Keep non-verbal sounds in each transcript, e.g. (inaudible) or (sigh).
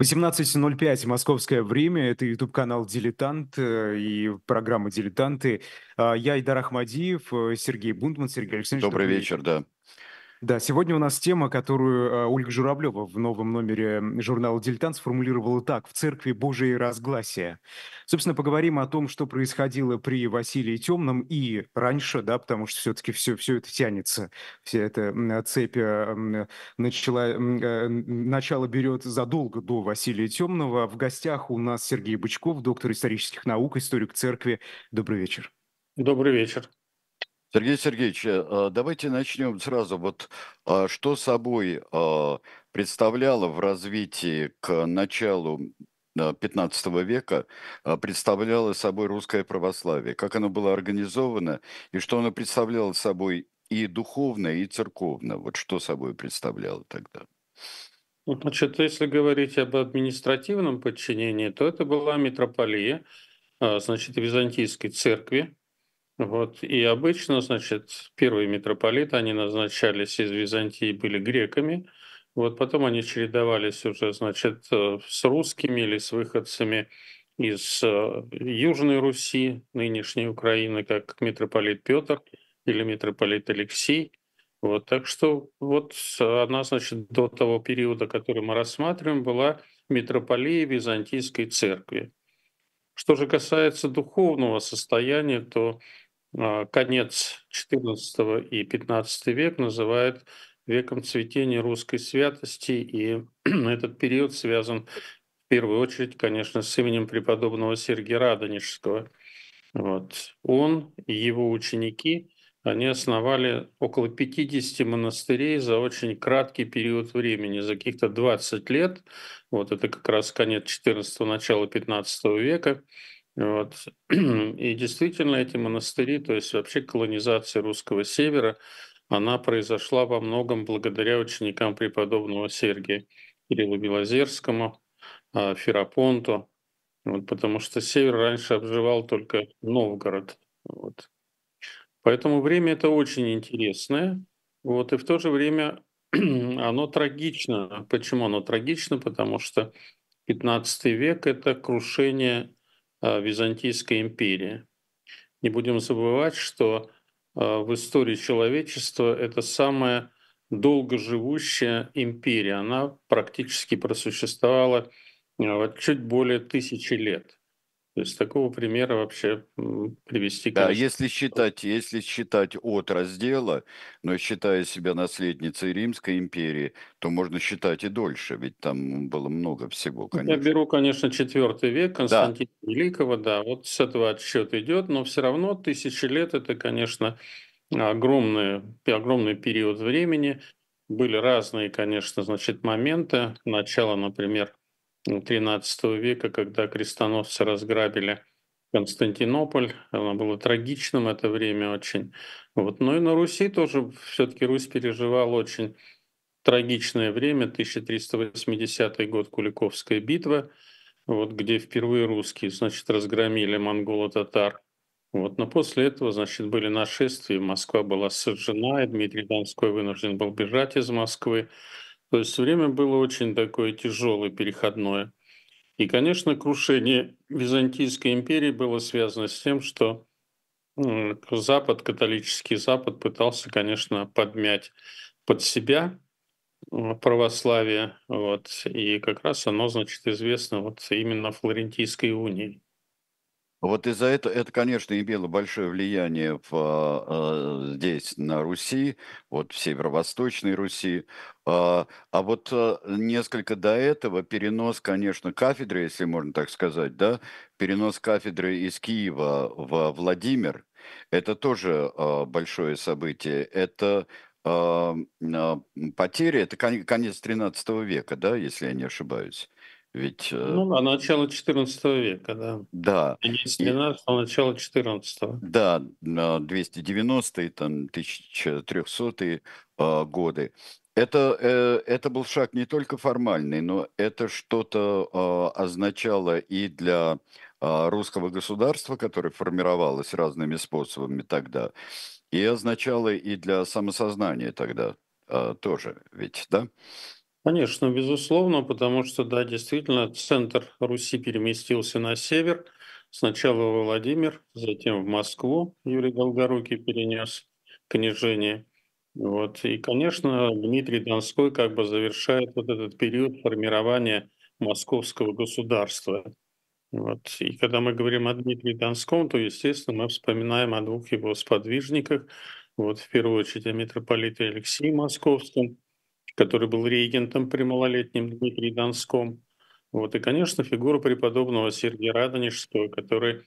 18.05 московское время. Это YouTube-канал «Дилетант» э, и программа «Дилетанты». А, я Идар Ахмадиев, э, Сергей Бунтман, Сергей Александрович. Добрый вечер, да. Да, сегодня у нас тема, которую э, Ольга Журавлева в новом номере журнала «Дилетант» сформулировала так. «В церкви Божие разгласия». Собственно, поговорим о том, что происходило при Василии Темном и раньше, да, потому что все-таки все, все это тянется, вся эта цепь э, начала, э, начало берет задолго до Василия Темного. В гостях у нас Сергей Бычков, доктор исторических наук, историк церкви. Добрый вечер. Добрый вечер. Сергей Сергеевич, э, давайте начнем сразу. Вот а, что собой а, представляло в развитии к началу 15 века а, представляло собой русское православие, как оно было организовано и что оно представляло собой и духовно, и церковно. Вот что собой представляло тогда? Значит, если говорить об административном подчинении, то это была митрополия, значит, Византийской церкви, вот. И обычно, значит, первые митрополиты, они назначались из Византии, были греками. Вот потом они чередовались уже, значит, э, с русскими или с выходцами из э, Южной Руси, нынешней Украины, как митрополит Петр или митрополит Алексей. Вот, так что вот она, значит, до того периода, который мы рассматриваем, была митрополией Византийской церкви. Что же касается духовного состояния, то конец XIV и XV век называют веком цветения русской святости, и (clears throat) этот период связан в первую очередь, конечно, с именем преподобного Сергия Радонежского. Вот. Он и его ученики, они основали около 50 монастырей за очень краткий период времени, за каких-то 20 лет. Вот это как раз конец XIV, начало XV века. Вот. (clears throat) И действительно эти монастыри, то есть вообще колонизация русского севера, она произошла во многом благодаря ученикам преподобного Сергия Кириллу Белозерскому, а, Ферапонту, вот, потому что север раньше обживал только Новгород. Вот. Поэтому время это очень интересное, вот, и в то же время (clears throat) оно трагично. Почему оно трагично? Потому что 15 век — это крушение Византийской империи. Не будем забывать, что э, в истории человечества это самая долгоживущая империя. Она практически просуществовала э, чуть более тысячи лет. То есть такого примера вообще привести. Да, если считать, если считать от раздела, но считая себя наследницей Римской империи, то можно считать и дольше, ведь там было много всего, конечно. Я беру, конечно, четвертый век Константина да. Великого, да, вот с этого отсчет идет, но все равно тысячи лет это, конечно, огромный, огромный период времени. Были разные, конечно, значит, моменты. Начало, например, XIII века, когда крестоносцы разграбили Константинополь. Оно было трагичным это время очень. Вот. Но и на Руси тоже все-таки Русь переживала очень трагичное время, 1380 год, Куликовская битва, вот, где впервые русские, значит, разгромили монголо-татар. Вот, но после этого, значит, были нашествия, Москва была сожжена, и Дмитрий Донской вынужден был бежать из Москвы. То есть время было очень такое тяжелое, переходное. И, конечно, крушение Византийской империи было связано с тем, что Запад, католический Запад пытался, конечно, подмять под себя православие, вот, и как раз оно, значит, известно вот именно Флорентийской унии. Вот из-за этого, это, конечно, имело большое влияние в, э, здесь, на Руси, вот в северо-восточной Руси. А, а вот э, несколько до этого перенос, конечно, кафедры, если можно так сказать, да, перенос кафедры из Киева в Владимир, это тоже э, большое событие. Это потери, это конец 13 века, да, если я не ошибаюсь. Ведь... Э, ну да, начало 14 века, да. Да. Конец 13 и, начало 14 Да, 290-е, там, 1300-е э, годы. Это, э, это был шаг не только формальный, но это что-то означало и для русского государства, которое формировалось разными способами тогда, и означало и для самосознания тогда тоже, ведь, да? Конечно, безусловно, потому что, да, действительно, центр Руси переместился на север. Сначала Владимир, затем в Москву Юрий Долгорукий перенес княжение. Вот. И, конечно, Дмитрий Донской как бы завершает вот этот период формирования московского государства. Вот. И когда мы говорим о Дмитрии Донском, то, естественно, мы вспоминаем о двух его сподвижниках. Вот, в первую очередь о митрополите Алексее Московском, который был регентом при малолетнем Дмитрии Донском. Вот, и, конечно, фигура преподобного Сергия Радонежского, который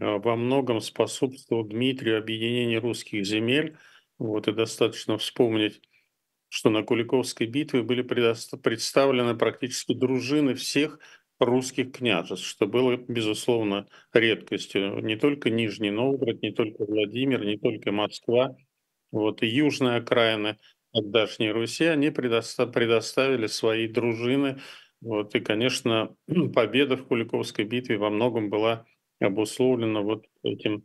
а, во многом способствовал Дмитрию объединению русских земель. Вот, и достаточно вспомнить, что на Куликовской битве были представлены практически дружины всех русских княжеств, что было, безусловно, редкостью. Не только Нижний Новгород, не только Владимир, не только Москва, вот, и южная окраина тогдашней Руси, они предоставили свои дружины. Вот, и, конечно, (clears throat) победа в Куликовской битве во многом была обусловлена вот этим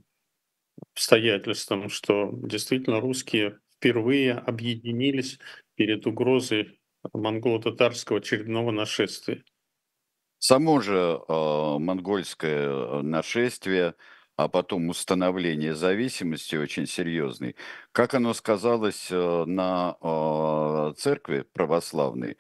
обстоятельством, что действительно русские впервые объединились перед угрозой монголо-татарского очередного нашествия. Само же э, монгольское э, нашествие, а потом установление зависимости очень серьезной, как оно сказалось э, на э, церкви православной,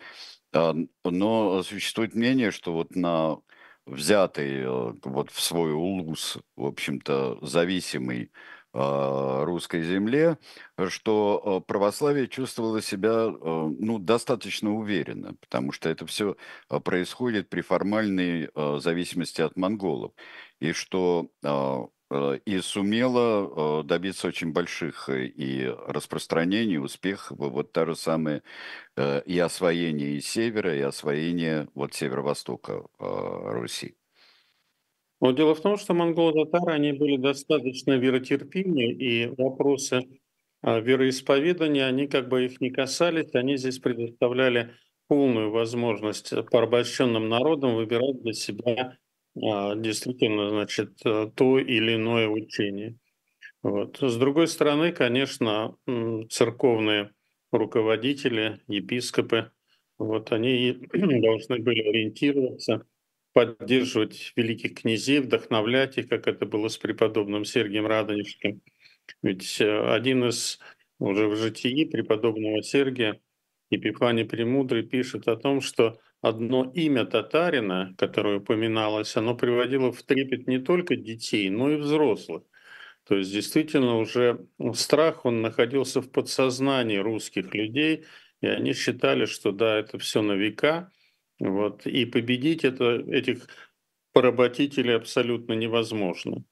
э, но существует мнение, что вот на взятый э, вот в свой улус, в общем-то, зависимый а, русской земле, что а, православие чувствовало себя а, ну, достаточно уверенно, потому что это все происходит при формальной зависимости от монголов, и что и сумела добиться очень больших э, и распространений, успехов, вот та же самая э, и освоение и севера, и освоение вот северо-востока Руси. Но дело в том, что монголо-татары, они были достаточно веротерпимы, и вопросы а, вероисповедания, они как бы их не касались, они здесь предоставляли полную возможность порабощенным народам выбирать для себя а, действительно, значит, э, то или иное учение. Вот. С другой стороны, конечно, церковные руководители, епископы, вот они (clears throat) должны были ориентироваться поддерживать великих князей, вдохновлять их, как это было с преподобным Сергием Радонежским. Ведь э, один из уже в житии преподобного Сергия, Епифаний Премудрый, пишет о том, что одно имя татарина, которое упоминалось, оно приводило в трепет не только детей, но и взрослых. То есть действительно уже страх, он находился в подсознании русских людей, и они считали, что да, это все на века, вот. И победить это, этих поработителей абсолютно невозможно.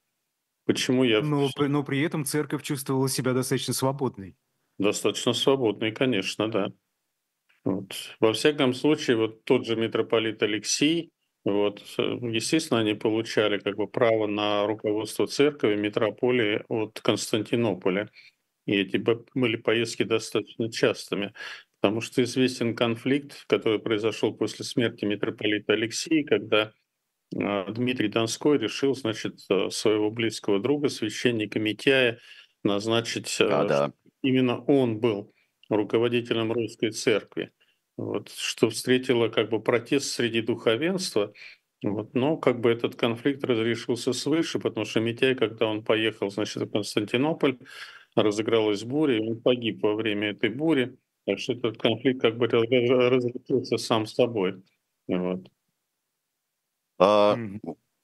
Почему я... Но, но при этом церковь чувствовала себя достаточно свободной. Достаточно свободной, конечно, да. Вот. Во всяком случае, вот тот же митрополит Алексей, вот, естественно, они получали как бы право на руководство церкви, митрополии от Константинополя. И эти были поездки достаточно частыми потому что известен конфликт, который произошел после смерти митрополита Алексея, когда а, Дмитрий Донской решил, значит, э, своего близкого друга, священника Митяя, назначить, а, да. именно он был руководителем русской церкви. Вот, что встретило как бы протест среди духовенства, вот, но как бы этот конфликт разрешился свыше, потому что Митяй, когда он поехал, значит, в Константинополь, разыгралась буря, и он погиб во время этой бури. Так что этот конфликт как бы разрешился сам собой. Вот. А,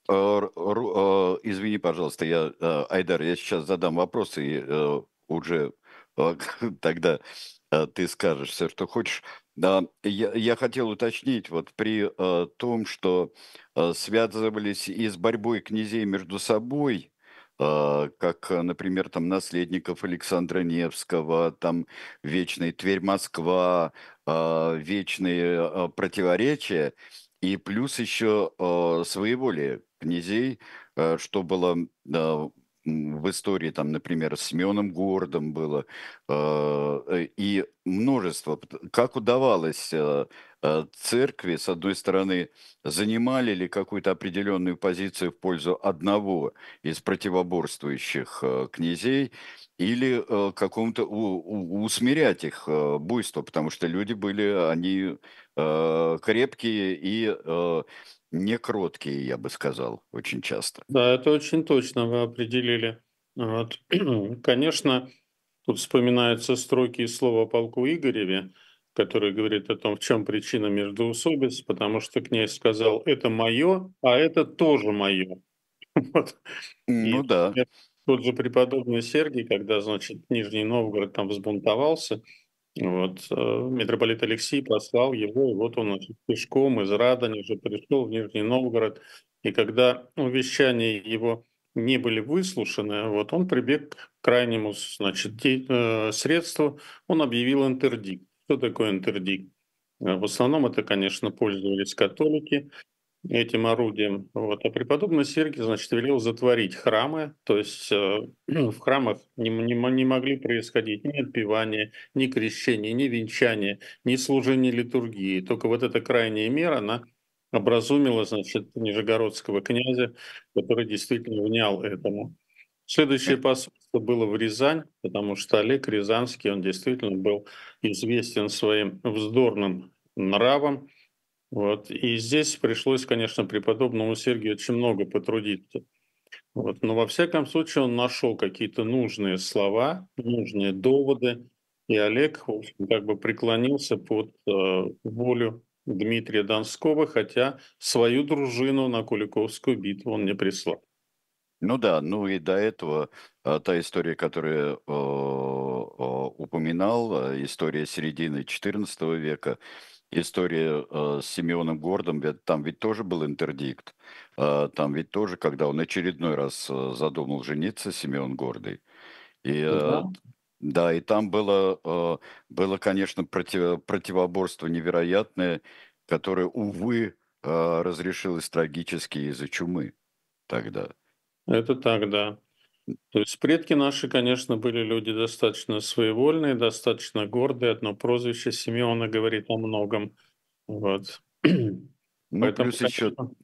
а, а, извини, пожалуйста, я, а, Айдар, я сейчас задам вопрос, и а, уже (laughs) тогда ты скажешь все, что хочешь. Да, я, я хотел уточнить, вот при а, том, что а, связывались и с борьбой князей между собой, а, как, например, там наследников Александра Невского, там вечный Тверь-Москва, а, вечные а, противоречия, и плюс еще своеволие князей, что было в истории, там, например, с Семеном Гордом было, э, и множество. Как удавалось э, э, церкви, с одной стороны, занимали ли какую-то определенную позицию в пользу одного из противоборствующих князей, или какому-то усмирять их буйство, потому что люди были, они э, крепкие и э, не кроткие, я бы сказал, очень часто. Да, это очень точно вы определили. Вот. (clears throat) Конечно, тут вспоминаются строки из слова полку Игореве, который говорит о том, в чем причина междоусобиц, потому что князь сказал, это мое, а это тоже мое. (laughs) Вот. Ну И да. тот же преподобный Сергий, когда, значит, Нижний Новгород там взбунтовался, вот, э, митрополит Алексей послал его, и вот он пешком из Радани уже пришел в Нижний Новгород, и когда увещания его не были выслушаны, вот он прибег к крайнему значит, э, средству, он объявил интердикт. Что такое интердикт? Э, В основном это, конечно, пользовались католики, этим орудием. Вот. А преподобный Сергий, значит, велел затворить храмы, то есть э, (clears throat) в храмах не, не, не могли происходить ни отпевания, ни крещения, ни венчания, ни служения литургии. Только вот эта крайняя мера, она образумила, значит, нижегородского князя, который действительно внял этому. Следующее посольство было в Рязань, потому что Олег Рязанский, он действительно был известен своим вздорным нравом, вот. И здесь пришлось, конечно, преподобному Сергию очень много потрудиться. Вот. Но во всяком случае он нашел какие-то нужные слова, нужные доводы, и Олег, в общем, как бы преклонился под э, волю Дмитрия Донского, хотя свою дружину на Куликовскую битву он не прислал. Ну да, ну и до этого а, та история, которую э, э, упоминал, э, история середины XIV века, история э, с Симеоном Гордом, там ведь тоже был интердикт. Э, Там ведь тоже, когда он очередной раз э, задумал жениться, Симеон Гордый. И э, Да. да, и там было, э, было, конечно, против- противоборство невероятное, которое, увы, э, разрешилось трагически из-за чумы тогда. Это так, да. То есть предки наши, конечно, были люди достаточно своевольные, достаточно гордые. Одно прозвище Симеона говорит о многом. Вот. (clears throat) Ну, Поэтому, плюс еще конечно,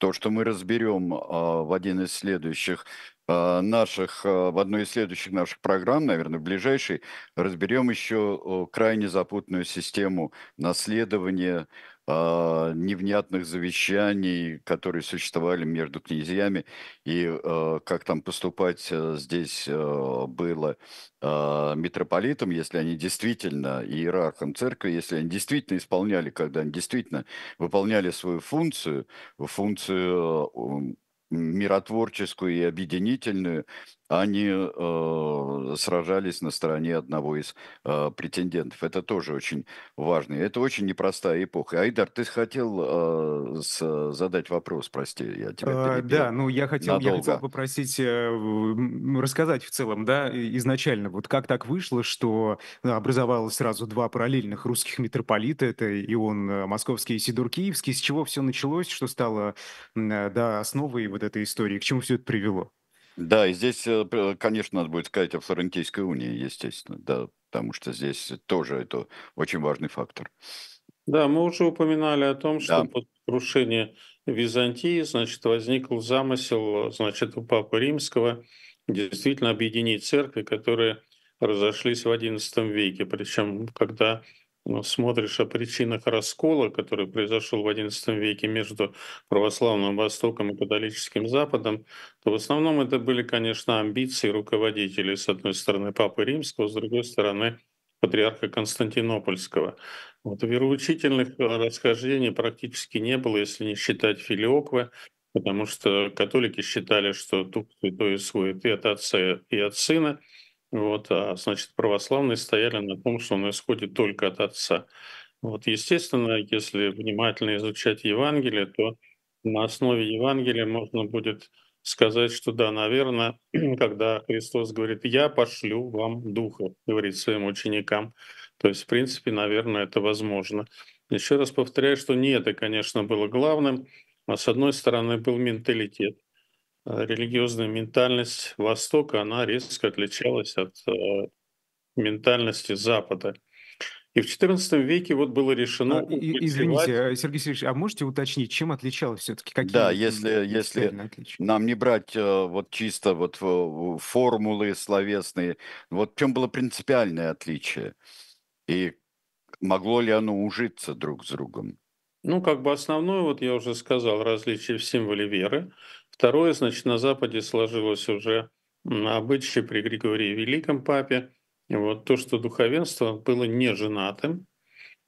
то, что мы разберем а, в один из следующих а, наших, а, в одной из следующих наших программ, наверное, в ближайшей, разберем еще крайне запутанную систему наследования а, невнятных завещаний, которые существовали между князьями, и а, как там поступать а, здесь а, было а, митрополитам, если они действительно, и иерархам церкви, если они действительно исполняли, когда они действительно выполняли свою функцию, функцию м, миротворческую и объединительную, они э, сражались на стороне одного из э, претендентов. Это тоже очень важно. Это очень непростая эпоха. Айдар, ты хотел э, с- задать вопрос, прости, я тебя перебил. Да, ну я хотел, я хотел попросить э, рассказать в целом, да, изначально, вот как так вышло, что образовалось сразу два параллельных русских митрополита, это Ион э, Московский и Сидор Киевский, с чего все началось, что стало, э, да, основой вот этой истории, к чему все это привело? Да, и здесь, э, конечно, надо будет сказать о Флорентийской унии, естественно, да, потому что здесь тоже это очень важный фактор. Да, мы уже упоминали о том, что Да. после крушения Византии, значит, возникл замысел, значит, у Папы Римского действительно объединить церкви, которые разошлись в XI веке. Причем, когда смотришь о причинах раскола, который произошел в XI веке между православным Востоком и католическим Западом, то в основном это были, конечно, амбиции руководителей, с одной стороны, Папы Римского, с другой стороны, патриарха Константинопольского. Вот, вероучительных э, расхождений практически не было, если не считать Филиоквы, потому что католики считали, что Дух Святой исходит и от Отца, и от Сына, вот, а значит, православные стояли на том, что он исходит только от Отца. Вот, естественно, если внимательно изучать Евангелие, то на основе Евангелия можно будет сказать, что да, наверное, (clears throat) когда Христос говорит, я пошлю вам Духа, говорит своим ученикам, то есть, в принципе, наверное, это возможно. Еще раз повторяю, что не это, конечно, было главным, а с одной стороны был менталитет. Э, Религиозная ментальность Востока, она резко отличалась от э, ментальности Запада. И в XIV веке вот было решено А, и- извините, э, Сергей Сергеевич, а можете уточнить, чем отличалось все-таки? Какие Да, если, если отличия? нам не брать вот чисто вот формулы словесные, вот в чем было принципиальное отличие? И могло ли оно ужиться друг с другом? Ну, как бы основное, вот я уже сказал, различие в символе веры. Второе, значит, на Западе сложилось уже обычай при Григории Великом Папе, вот то, что духовенство было не женатым,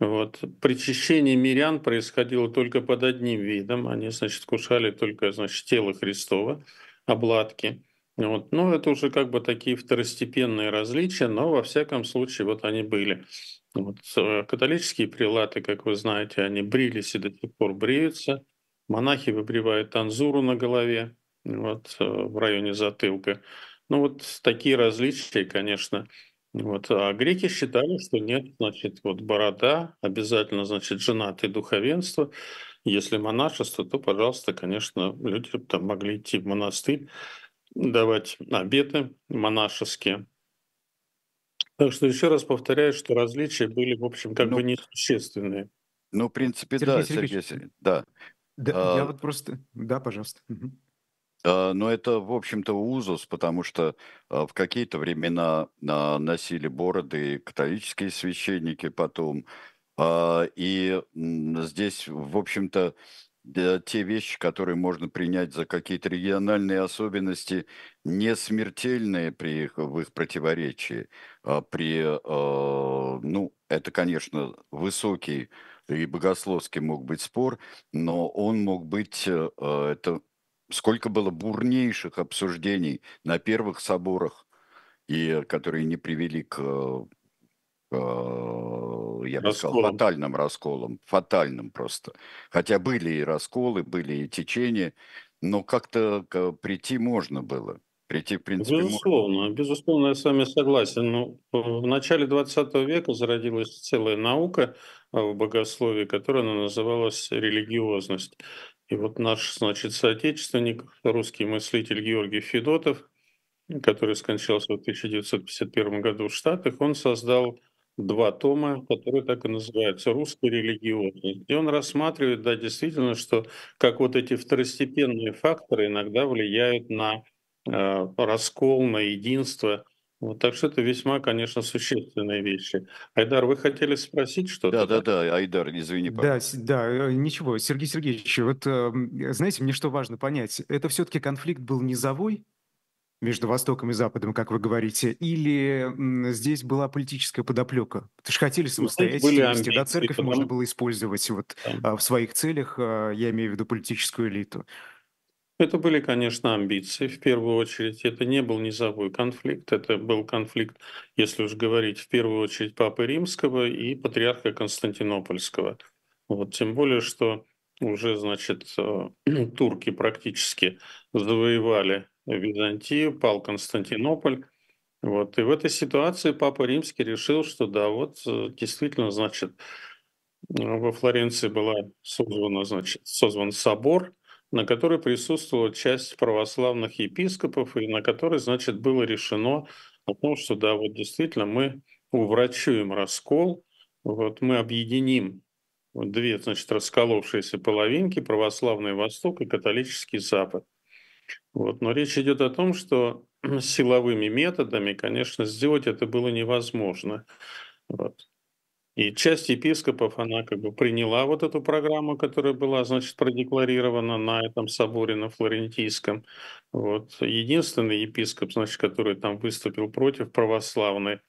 вот. Причащение мирян происходило только под одним видом. Они, значит, кушали только, значит, тело Христова, обладки. Вот. Ну, это уже как бы такие второстепенные различия, но во всяком случае вот они были. Вот. Э, католические прилаты, как вы знаете, они брились и до сих пор бреются. Монахи выбривают танзуру на голове вот, э, в районе затылка. Ну вот такие различия, конечно, вот. А греки считали, что нет, значит, вот борода, обязательно, значит, женатое духовенство. Если монашество, то, пожалуйста, конечно, люди там могли идти в монастырь, давать обеты монашеские. Так что еще раз повторяю, что различия были, в общем, как ну, бы несущественные. Ну, в принципе, Сергей да, Сергей, Сергей, да. Да, а, я вот просто... Да, пожалуйста. Угу. А, но это, в общем-то, узус, потому что а, в какие-то времена а, носили бороды католические священники потом. И здесь, в общем-то, те вещи, которые можно принять за какие-то региональные особенности, не смертельные при их, в их противоречии. При, ну, это, конечно, высокий и богословский мог быть спор, но он мог быть, э, это сколько было бурнейших обсуждений на первых соборах, и которые не привели к, к я бы сказал, фатальным расколам, фатальным просто. Хотя были и расколы, были и течения, но как-то прийти можно было. Прийти, в принципе, безусловно, можно. безусловно, я с вами согласен. Но ну, в начале 20 века зародилась целая наука в богословии, которая называлась религиозность. И вот наш, значит, соотечественник, русский мыслитель Георгий Федотов, который скончался в 1951 году в Штатах, он создал два тома, которые так и называются «Русская религиозность». И он рассматривает, да, действительно, что как вот эти второстепенные факторы иногда влияют на э, раскол, на единство вот, так что это весьма, конечно, существенные вещи. Айдар, вы хотели спросить что-то? Да, да, да, Айдар, извини, Да, да, э, ничего, Сергей Сергеевич, вот эм, знаете, мне что важно понять, это все-таки конфликт был низовой между Востоком и Западом, как вы говорите, или здесь была политическая подоплека? Ты же хотели ну, самостоятельности, да, церковь потому... можно было использовать вот да. в своих целях, а, я имею в виду политическую элиту. Это были, конечно, амбиции в первую очередь. Это не был низовой конфликт, это был конфликт, если уж говорить, в первую очередь Папы Римского и Патриарха Константинопольского. Вот, тем более, что уже, значит, э, (clears throat) турки практически завоевали Византию, пал Константинополь. Вот. И в этой ситуации Папа Римский решил, что да, вот э, действительно, значит, во Флоренции была созвана, значит, созван собор – на которой присутствовала часть православных епископов, и на которой, значит, было решено о том, что да, вот действительно мы уврачуем раскол, вот мы объединим две, значит, расколовшиеся половинки, православный Восток и католический Запад. Вот. Но речь идет о том, что (clears throat) силовыми методами, конечно, сделать это было невозможно. Вот. И часть епископов, она как бы приняла вот эту программу, которая была, значит, продекларирована на этом соборе на Флорентийском. Вот. Единственный епископ, значит, который там выступил против православной,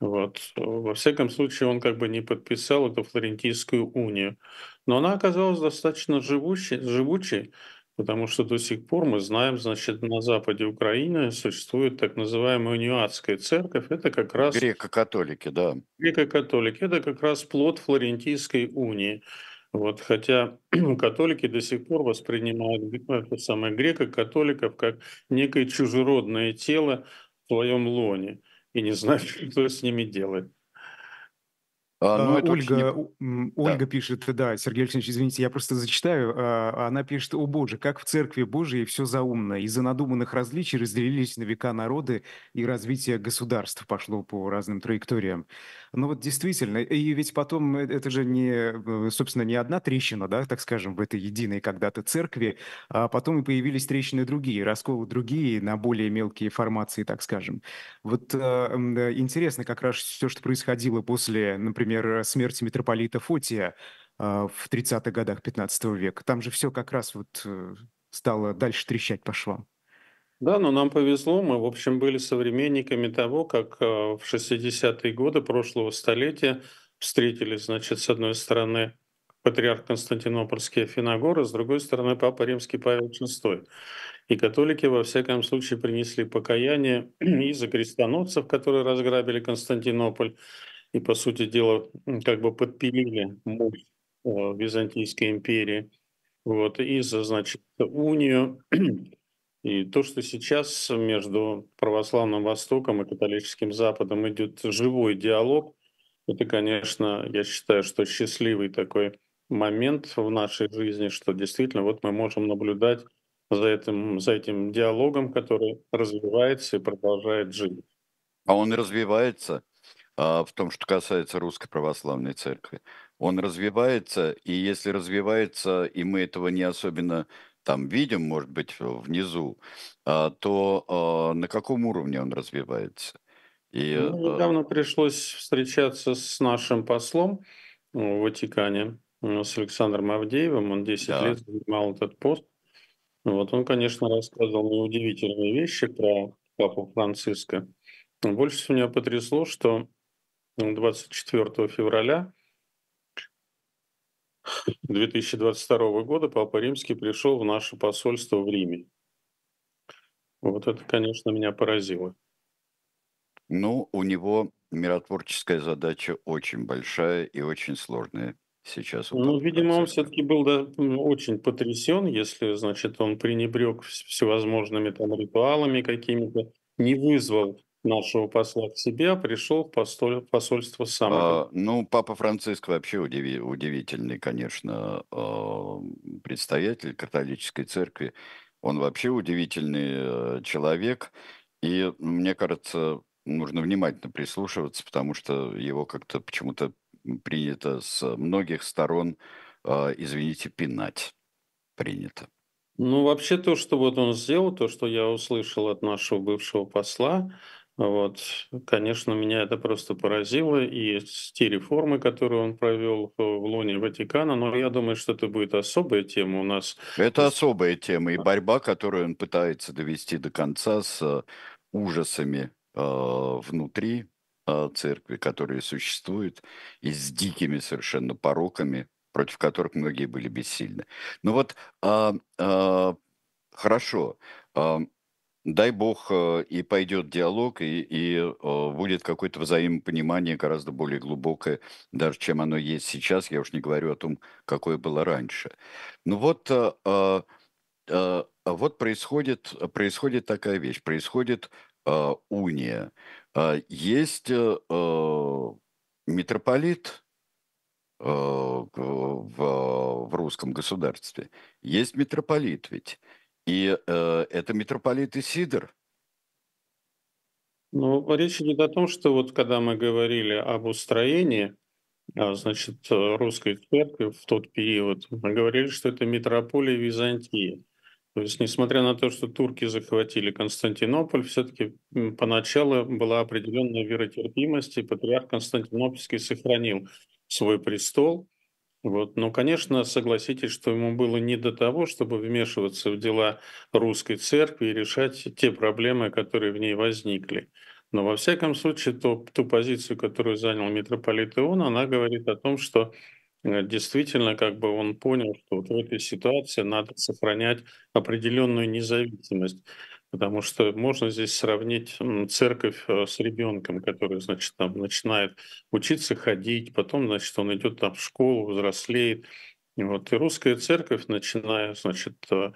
вот. Во всяком случае, он как бы не подписал эту Флорентийскую унию. Но она оказалась достаточно живучей, живучей Потому что до сих пор мы знаем, значит, на западе Украины существует так называемая униатская церковь. Это как раз... Греко-католики, да. Греко-католики. Это как раз плод Флорентийской унии. Вот, хотя (clears throat) католики до сих пор воспринимают это самое греко-католиков как некое чужеродное тело в своем лоне и не знают, (laughs) что с ними делать. А, ну, а, это Ольга, не... Ольга да. пишет, да, Сергей Алексеевич, извините, я просто зачитаю. А, она пишет, о боже, как в Церкви Божией все заумно. Из-за надуманных различий разделились на века народы, и развитие государств пошло по разным траекториям. Ну вот действительно, и ведь потом э, это же не, э, собственно, не одна трещина, да, так скажем, в этой единой когда-то церкви, а потом и появились трещины другие, расколы другие на более мелкие формации, так скажем. Вот э, интересно как раз все, что происходило после, например, например, смерть митрополита Фотия в 30-х годах 15 века. Там же все как раз вот стало дальше трещать по швам. Да, но нам повезло, мы, в общем, были современниками того, как в 60-е годы прошлого столетия встретились, значит, с одной стороны, патриарх Константинопольский Афиногор, а с другой стороны Папа Римский Павел VI. И католики, во всяком случае, принесли покаяние (clears throat) и за крестоносцев, которые разграбили Константинополь, и, по сути дела, как бы подпилили мощь Византийской империи, вот, и за, значит, унию. (clears throat) И то, что сейчас между православным Востоком и католическим Западом идет живой диалог, это, конечно, я считаю, что счастливый такой момент в нашей жизни, что действительно вот мы можем наблюдать за этим, за этим диалогом, который развивается и продолжает жить. А он развивается в том, что касается Русской Православной Церкви. Он развивается, и если развивается, и мы этого не особенно там видим, может быть, внизу, а, то а, на каком уровне он развивается? И, ну, а недавно пришлось встречаться с нашим послом в Ватикане, с Александром Авдеевым. Он 10 да. лет занимал этот пост. Вот он, конечно, рассказывал мне удивительные вещи про папу Франциска. больше всего меня потрясло, что 24 февраля 2022 года Папа Римский пришел в наше посольство в Риме. Вот это, конечно, меня поразило. Ну, у него миротворческая задача очень большая и очень сложная сейчас. Ну, видимо, он все-таки был да, очень потрясен, если, значит, он пренебрег всевозможными там ритуалами какими-то, не вызвал нашего посла к себе, а пришел в посоль, посольство сам. А, ну, Папа Франциск вообще удиви, удивительный, конечно, а, представитель католической церкви. Он вообще удивительный э, человек. И мне кажется, нужно внимательно прислушиваться, потому что его как-то почему-то принято с многих сторон, а, извините, пинать принято. Ну, вообще то, что вот он сделал, то, что я услышал от нашего бывшего посла, вот, конечно, меня это просто поразило, и те реформы, которые он провел в лоне Ватикана, но я думаю, что это будет особая тема у нас. Это особая тема, и борьба, которую он пытается довести до конца с ужасами Э, внутри э, церкви, которые существуют, и с дикими совершенно пороками, против которых многие были бессильны. Ну вот, а, а, хорошо, а, дай бог и пойдет диалог, и, и будет какое-то взаимопонимание гораздо более глубокое, даже чем оно есть сейчас. Я уж не говорю о том, какое было раньше. Ну вот, вот происходит, происходит такая вещь, происходит уния. Есть э, митрополит в, в русском государстве. Есть митрополит ведь. И э, это митрополит Исидор. Ну, речь идет о том, что вот когда мы говорили об устроении, значит, русской церкви в тот период, мы говорили, что это митрополия Византии. То есть, несмотря на то, что турки захватили Константинополь, все-таки поначалу была определенная веротерпимость, и патриарх Константинопольский сохранил свой престол. Вот. Но, конечно, согласитесь, что ему было не до того, чтобы вмешиваться в дела русской церкви и решать те проблемы, которые в ней возникли. Но во всяком случае, то, ту позицию, которую занял митрополит Ион, она говорит о том, что Э, действительно, как бы он понял, что вот в этой ситуации надо сохранять определенную независимость, потому что можно здесь сравнить церковь э, с ребенком, который, значит, там начинает учиться ходить, потом, значит, он идет там в школу, взрослеет. Вот. И русская церковь, начиная, значит, э,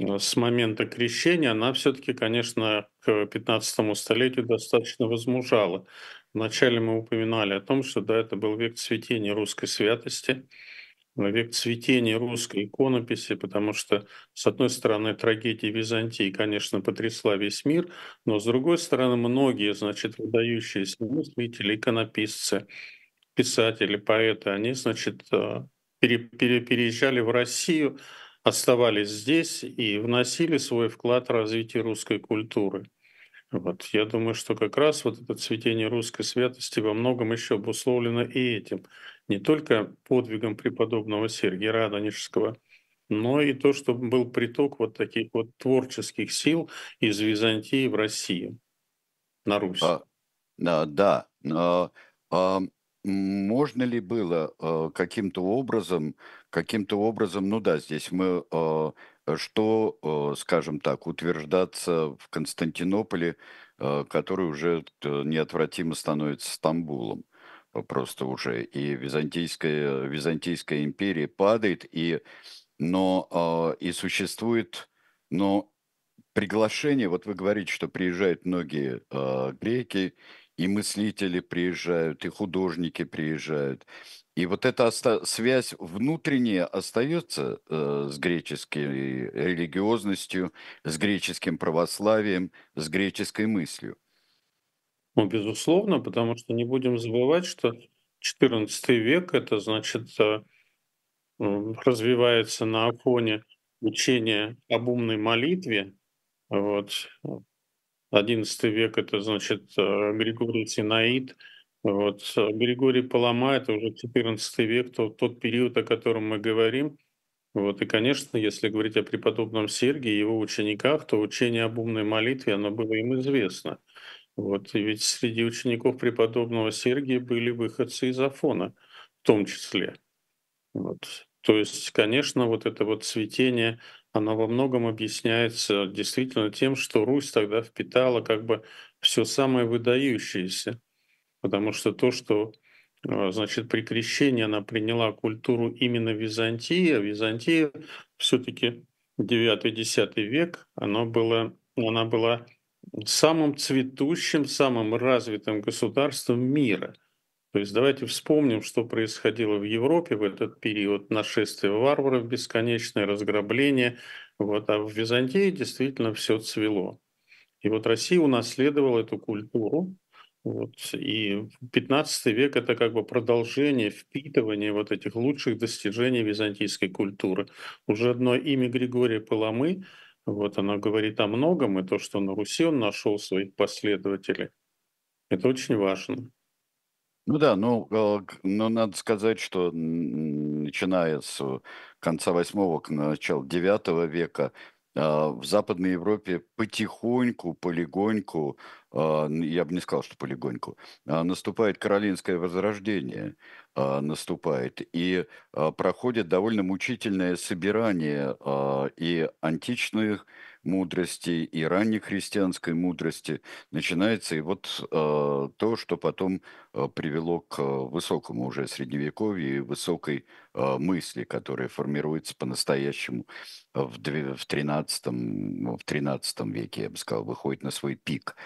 с момента крещения, она все-таки, конечно, к 15 столетию достаточно возмужала. Вначале мы упоминали о том, что да, это был век цветения русской святости, век цветения русской иконописи, потому что, с одной стороны, трагедия Византии, конечно, потрясла весь мир, но, с другой стороны, многие, значит, выдающиеся мыслители, иконописцы, писатели, поэты, они, значит, э, пере, пере, переезжали в Россию, оставались здесь и вносили свой вклад в развитие русской культуры. Вот. Я думаю, что как раз вот это цветение русской святости во многом еще обусловлено и этим. Не только подвигом преподобного Сергия Радонежского, но и то, что был приток вот таких вот творческих сил из Византии в Россию, на Русь. А, а, да, а, а, можно ли было а, каким-то образом, каким-то образом, ну да, здесь мы а, что, э, скажем так, утверждаться в Константинополе, э, который уже э, неотвратимо становится Стамбулом просто уже, и Византийская, Византийская империя падает, и, но и существует, но приглашение, вот вы говорите, что приезжают многие греки, и мыслители приезжают, и художники приезжают, и вот эта оста- связь внутренняя остается э, с греческой религиозностью, с греческим православием, с греческой мыслью. Ну, безусловно, потому что не будем забывать, что XIV век это значит э, развивается на фоне учения об умной молитве. Вот. XI век это значит э, Григорий Синаид – вот. Григорий Палама – это уже 14 век, тот, тот период, о котором мы говорим. Вот. И, конечно, если говорить о преподобном Сергии и его учениках, то учение об умной молитве, оно было им известно. Вот. И ведь среди учеников преподобного Сергия были выходцы из Афона в том числе. Вот. То есть, конечно, вот это вот цветение, оно во многом объясняется действительно тем, что Русь тогда впитала как бы все самое выдающееся потому что то, что а, значит, при крещении она приняла культуру именно Византии, а Византия все-таки 9-10 век, она была, она была самым цветущим, самым развитым государством мира. То есть давайте вспомним, что происходило в Европе в этот период нашествия варваров, бесконечное разграбление. Вот, а в Византии действительно все цвело. И вот Россия унаследовала эту культуру, вот. И 15 век – это как бы продолжение, впитывание вот этих лучших достижений византийской культуры. Уже одно имя Григория Паламы, вот оно говорит о многом, и то, что на Руси он нашел своих последователей, это очень важно. Ну да, ну, э, но надо сказать, что начиная с конца 8 к началу 9 века в Западной Европе потихоньку, полегоньку, а, я бы не сказал, что полегоньку, а, наступает каролинское возрождение, наступает, и проходит довольно мучительное собирание и античных мудрости, и ранней христианской мудрости начинается, и вот то, что потом привело к высокому уже средневековью и высокой мысли, которая формируется по-настоящему в, в, 13, в 13 веке, я бы сказал, выходит на свой пик.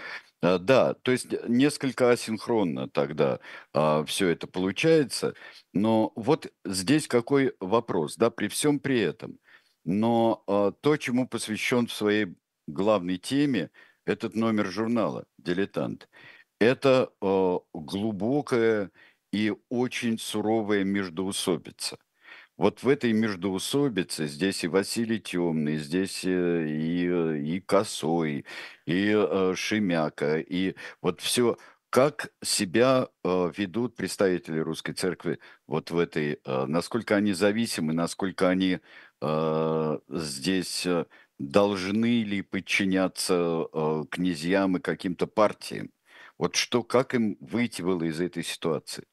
А, да, то есть несколько асинхронно тогда а, все это получается, но вот здесь какой вопрос, да, при всем при этом, но а, то, чему посвящен в своей главной теме этот номер журнала «Дилетант», это а, глубокая и очень суровая междоусобица – вот в этой междоусобице здесь и Василий Темный, здесь э, и, э, и Косой, и э, Шемяка, и вот все, как себя э, ведут представители русской церкви вот в этой, э, насколько они зависимы, насколько они э, здесь э, должны ли подчиняться э, князьям и каким-то партиям. Вот что, как им выйти было из этой ситуации?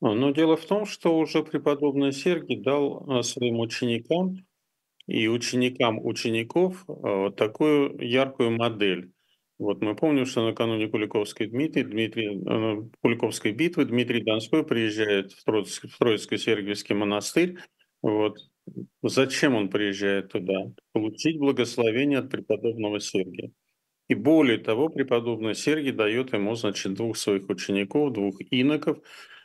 А, но дело в том, что уже преподобный Сергий дал своим ученикам и ученикам учеников такую яркую модель. Вот мы помним, что накануне Куликовской, Дмитрий, Дмитрий, Куликовской битвы Дмитрий Донской приезжает в Троицкий, в Троицкий Сергиевский монастырь. Вот. Зачем он приезжает туда? Получить благословение от преподобного Сергия. И более того, преподобный Сергий дает ему, значит, двух своих учеников, двух иноков,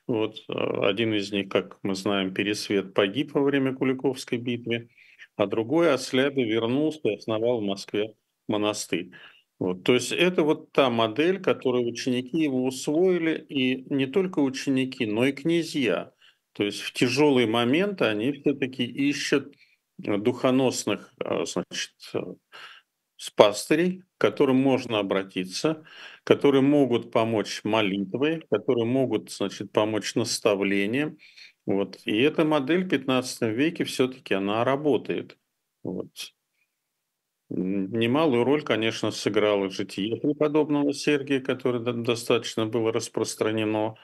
вот э, один из них, как мы знаем, Пересвет погиб во время Куликовской битвы, а другой Осляда вернулся и основал в Москве монастырь. Вот, то есть это вот та модель, которую ученики его усвоили, и не только ученики, но и князья. То есть в тяжелые моменты они все-таки ищут духоносных значит, с пастырей, к которым можно обратиться, которые могут помочь молитвой, которые могут, значит, помочь наставлением. Вот. И эта модель в 15 веке все-таки она работает. Вот. Немалую роль, конечно, сыграло житие преподобного Сергия, которое достаточно было распространено.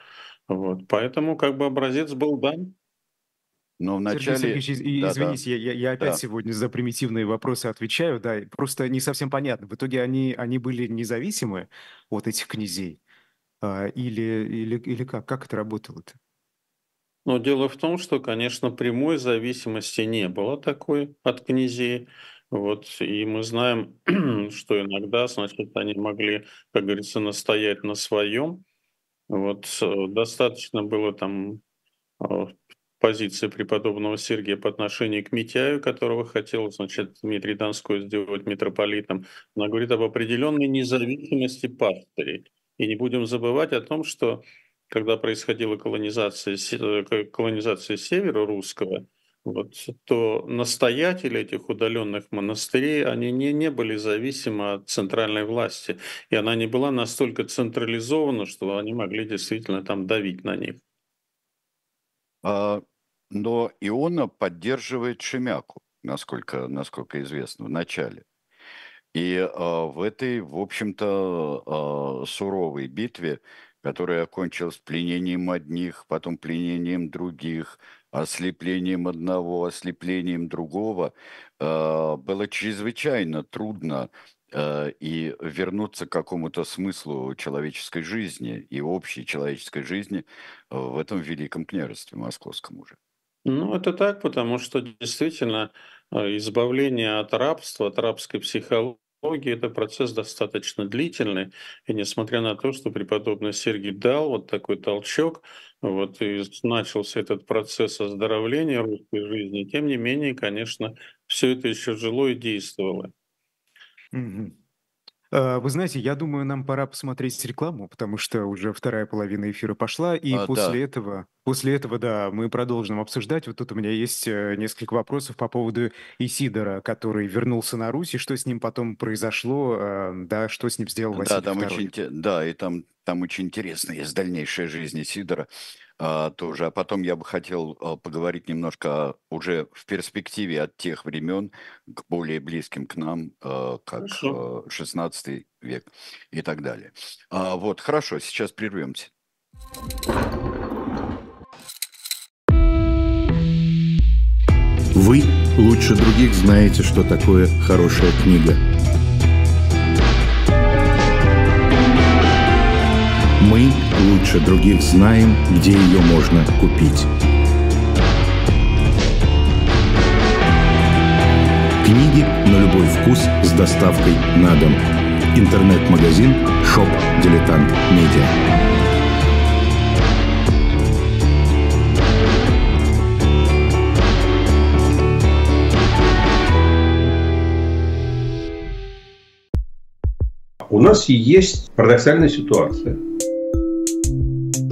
Вот. Поэтому как бы образец был дан. Но вначале... Сергей Сергеевич, да, извините, да. Я, я опять да. сегодня за примитивные вопросы отвечаю, да, просто не совсем понятно. В итоге они, они были независимы от этих князей? А, или, или, или как? Как это работало-то? Но дело в том, что, конечно, прямой зависимости не было такой от князей. Вот, и мы знаем, (clears throat) что иногда, значит, они могли, как говорится, настоять на своем. Вот, э, достаточно было там а, позиции преподобного Сергия по отношению к Митяю, которого хотел, значит, Дмитрий Донской сделать митрополитом. Она говорит об определенной независимости пастырей. И не будем забывать о том, что когда происходила колонизация, э, колонизация севера русского, вот, то настоятели этих удаленных монастырей, они не, не были зависимы от центральной власти, и она не была настолько централизована, что они могли действительно там давить на них. А, но Иона поддерживает Шемяку, насколько, насколько известно, в начале. И а, в этой, в общем-то, а, суровой битве, которая окончилась пленением одних, потом пленением других, ослеплением одного, ослеплением другого, э, было чрезвычайно трудно э, и вернуться к какому-то смыслу человеческой жизни и общей человеческой жизни э, в этом великом княжестве московском уже. Ну, это так, потому что действительно избавление от рабства, от рабской психологии, это процесс достаточно длительный, и несмотря на то, что преподобный Сергий дал вот такой толчок, вот и начался этот процесс оздоровления русской жизни, тем не менее, конечно, все это еще жило и действовало. Угу. Вы знаете, я думаю, нам пора посмотреть рекламу, потому что уже вторая половина эфира пошла, и а, после да. этого, после этого, да, мы продолжим обсуждать. Вот тут у меня есть э, несколько вопросов по поводу Исидора, который вернулся на Русь, и что с ним потом произошло, э, да, что с ним сделал Василий да, там II. Очень, да, и там, там очень интересно есть дальнейшая жизнь Исидора тоже. А потом я бы хотел а, поговорить немножко уже в перспективе от тех времен к более близким к нам, а, как хорошо. 16 век и так далее. А, вот, хорошо, сейчас прервемся. Вы лучше других знаете, что такое хорошая книга. Мы лучше других знаем, где ее можно купить. Книги на любой вкус с доставкой на дом. Интернет-магазин Shop Дилетант Медиа. У нас есть парадоксальная ситуация –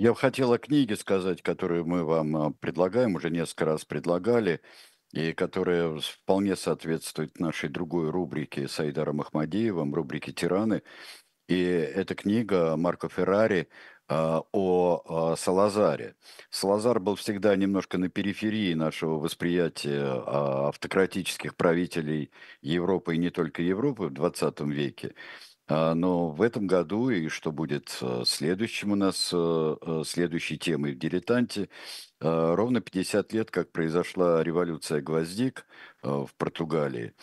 Я хотел о книге сказать, которую мы вам а, предлагаем, уже несколько раз предлагали, и которая вполне соответствует нашей другой рубрике с Айдаром Ахмадеевым, рубрике «Тираны». И эта книга Марко Феррари а, о, о Салазаре. Салазар был всегда немножко на периферии нашего восприятия а, автократических правителей Европы и не только Европы в 20 веке. А, но в этом году, и что будет э, следующим у нас, э, э, следующей темой в «Дилетанте», ровно 50 лет, как произошла революция гвоздик в Португалии.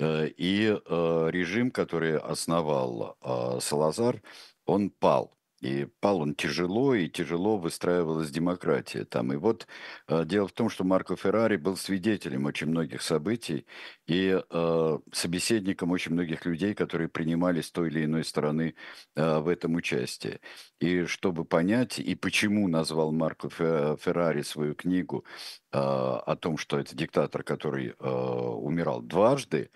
И режим, который основал Салазар, он пал. И пал он тяжело, и тяжело выстраивалась демократия там. И вот э, дело в том, что Марко Феррари был свидетелем очень многих событий и э, собеседником очень многих людей, которые принимали с той или иной стороны э, в этом участие. И чтобы понять, и почему назвал Марко Феррари свою книгу э, о том, что это диктатор, который э, умирал дважды,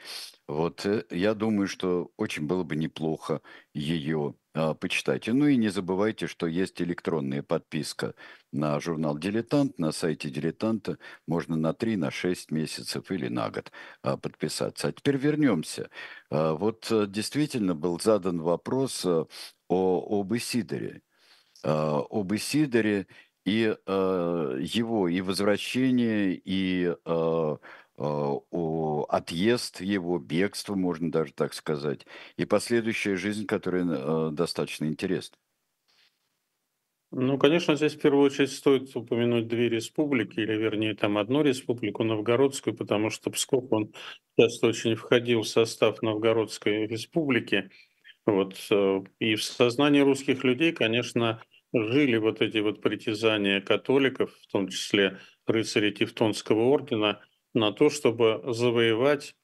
вот э, я думаю, что очень было бы неплохо ее почитайте. Ну и не забывайте, что есть электронная подписка на журнал «Дилетант». На сайте «Дилетанта» можно на 3, на 6 месяцев или на год а, подписаться. А теперь вернемся. А, вот а, действительно был задан вопрос а, о, об Исидоре. А, об Исидоре и а, его и возвращение, и... О, отъезд его, бегство, можно даже так сказать, и последующая жизнь, которая э, достаточно интересна. Ну, конечно, здесь в первую очередь стоит упомянуть две республики, или вернее там одну республику, Новгородскую, потому что Псков, он часто очень входил в состав Новгородской республики. Вот. Э, и в сознании русских людей, конечно, жили вот эти вот притязания католиков, в том числе рыцарей Тевтонского ордена – на то, чтобы завоевать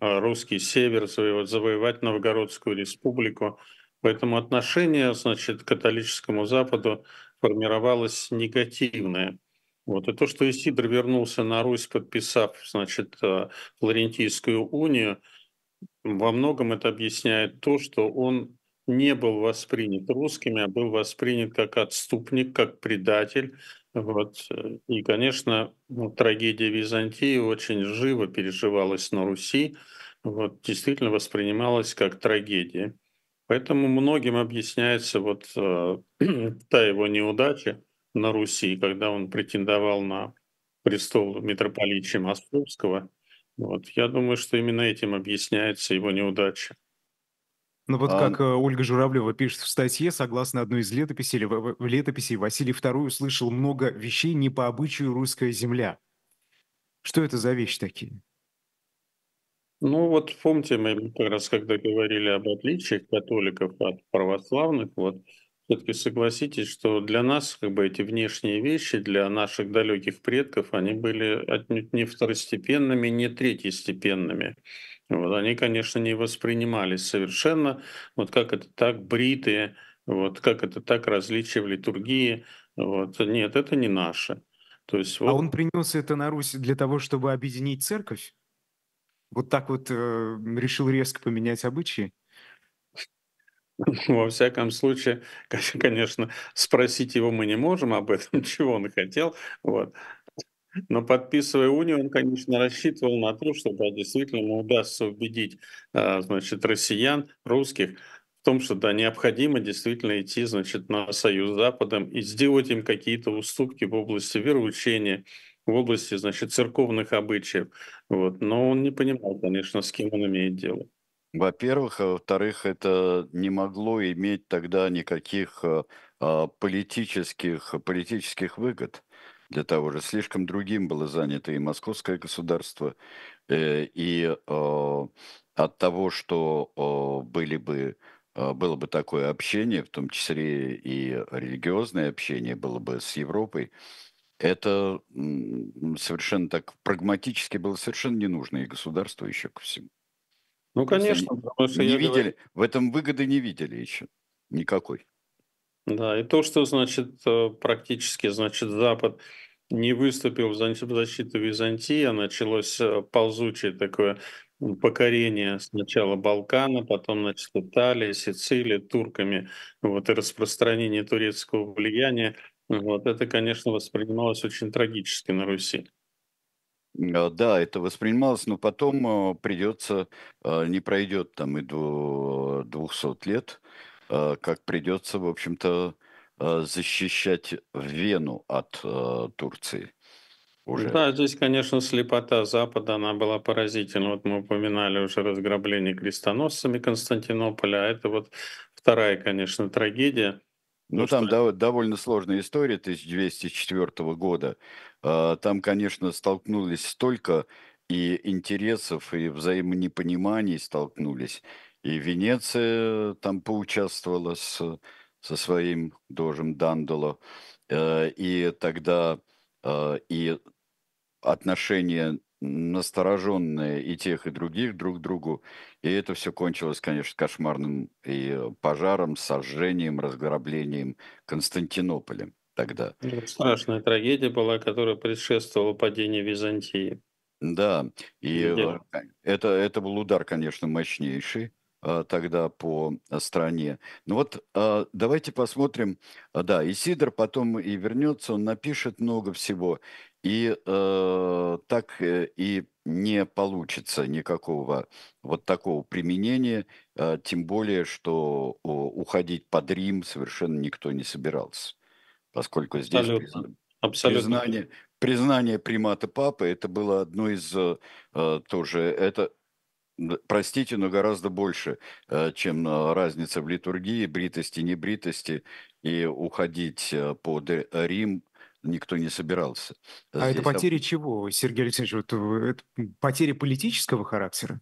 а, русский север, завоевать, завоевать Новгородскую республику. Поэтому отношение, значит, к католическому Западу формировалось негативное. Вот. И то, что Исидор вернулся на Русь, подписав, значит, а, Флорентийскую унию, во многом это объясняет то, что он не был воспринят русскими, а был воспринят как отступник, как предатель, вот. Э, и, конечно, ну, трагедия Византии очень живо переживалась на Руси, вот, действительно воспринималась как трагедия. Поэтому многим объясняется вот э, (clears throat) та его неудача на Руси, когда он претендовал на престол митрополича Московского. Вот. Я думаю, что именно этим объясняется его неудача. Ну вот как э, Ольга Журавлева пишет в статье, согласно одной из летописей, в, летописей Василий II услышал много вещей не по обычаю русская земля. Что это за вещи такие? Ну вот помните, мы как раз когда говорили об отличиях католиков от православных, вот все-таки согласитесь, что для нас как бы эти внешние вещи, для наших далеких предков, они были отнюдь не второстепенными, не третьестепенными. Вот, они, конечно, не воспринимались совершенно, вот как это так бритые, вот как это так различия в литургии. Вот. Нет, это не наше. То есть, а вот... А он принес это на Русь для того, чтобы объединить церковь? Вот так вот э, решил резко поменять обычаи? Во всяком случае, (laughs) конечно, спросить его мы не можем об этом, (laughs) чего он хотел. Вот. Но подписывая унию, он, конечно, рассчитывал на то, что да, действительно ему удастся убедить а, значит, россиян, русских, в том, что да, необходимо действительно идти значит, на союз с Западом и сделать им какие-то уступки в области вероучения, в области значит, церковных обычаев. Вот. Но он не понимал, конечно, с кем он имеет дело. Во-первых, а во-вторых, это не могло иметь тогда никаких а, а политических, политических выгод для того же. Слишком другим было занято и московское государство, э, и э, от того, что э, были бы было бы такое общение, в том числе и религиозное общение было бы с Европой, это совершенно так прагматически было совершенно не нужно и государству еще ко всему. Ну, конечно. Потому что не видели, говорю... в этом выгоды не видели еще никакой. Да, и то, что, значит, практически, значит, Запад не выступил в защиту Византии, а началось э, ползучее такое покорение сначала Балкана, потом, значит, Италия, Сицилия, турками, вот, и распространение турецкого влияния. Вот это, конечно, воспринималось очень трагически на Руси. А, да, это воспринималось, но потом э, придется, э, не пройдет там и до 200 лет, как придется, в общем-то, Э, защищать Вену от э, Турции. Уже. Да, здесь, конечно, слепота Запада, она была поразительна. Вот мы упоминали уже разграбление крестоносцами Константинополя, а это вот вторая, конечно, трагедия. Ну, там что... довольно сложная история 1204 года. А, там, конечно, столкнулись столько и интересов, и взаимонепониманий столкнулись. И Венеция там поучаствовала с со своим дожем Дандало, э, и тогда э, и отношения настороженные и тех, и других друг к другу. И это все кончилось, конечно, кошмарным и пожаром, сожжением, разграблением Константинополя тогда. Страшная трагедия была, которая предшествовала падению Византии. Да, и Где? э, это, это был удар, конечно, мощнейший тогда по стране. Ну вот а, давайте посмотрим. Да, Исидор потом и вернется, он напишет много всего, и э, так э, и не получится никакого вот такого применения, а, тем более, что уходить под Рим совершенно никто не собирался, поскольку здесь Абсолютно. призна- Абсолютно. признание, признание примата папы, это было одно из э, э, тоже, это, простите, но гораздо больше, э, чем э, разница в литургии, бритости, небритости, и уходить э, под Рим никто не собирался. А это Здесь об- чего, Сергей? Вот, э, это потери политического характера?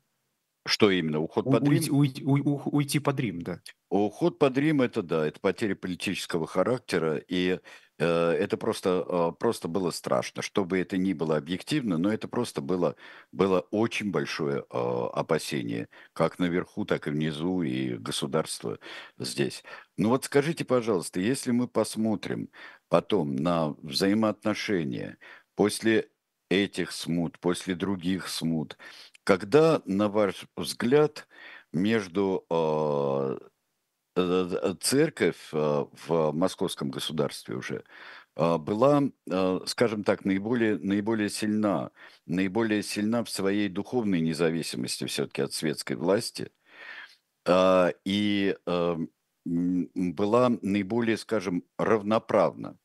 Что именно? Уход под Уйти, Рим? уйти- уй- ух- уйти под Рим, да. Уход под Рим это да, это потеря политического характера, и это просто, э, просто было страшно, что бы это ни было объективно, но это просто было, было очень большое э, опасение, как наверху, так и внизу, и государство здесь. Ну вот скажите, пожалуйста, если мы посмотрим потом на взаимоотношения после этих смут, после других смут, когда, на ваш взгляд, между э, э, церковь э, в московском государстве уже э, была, э, скажем так, наиболее, наиболее сильна, наиболее сильна в своей духовной независимости все-таки от светской власти, а, и э, была наиболее, скажем, равноправна.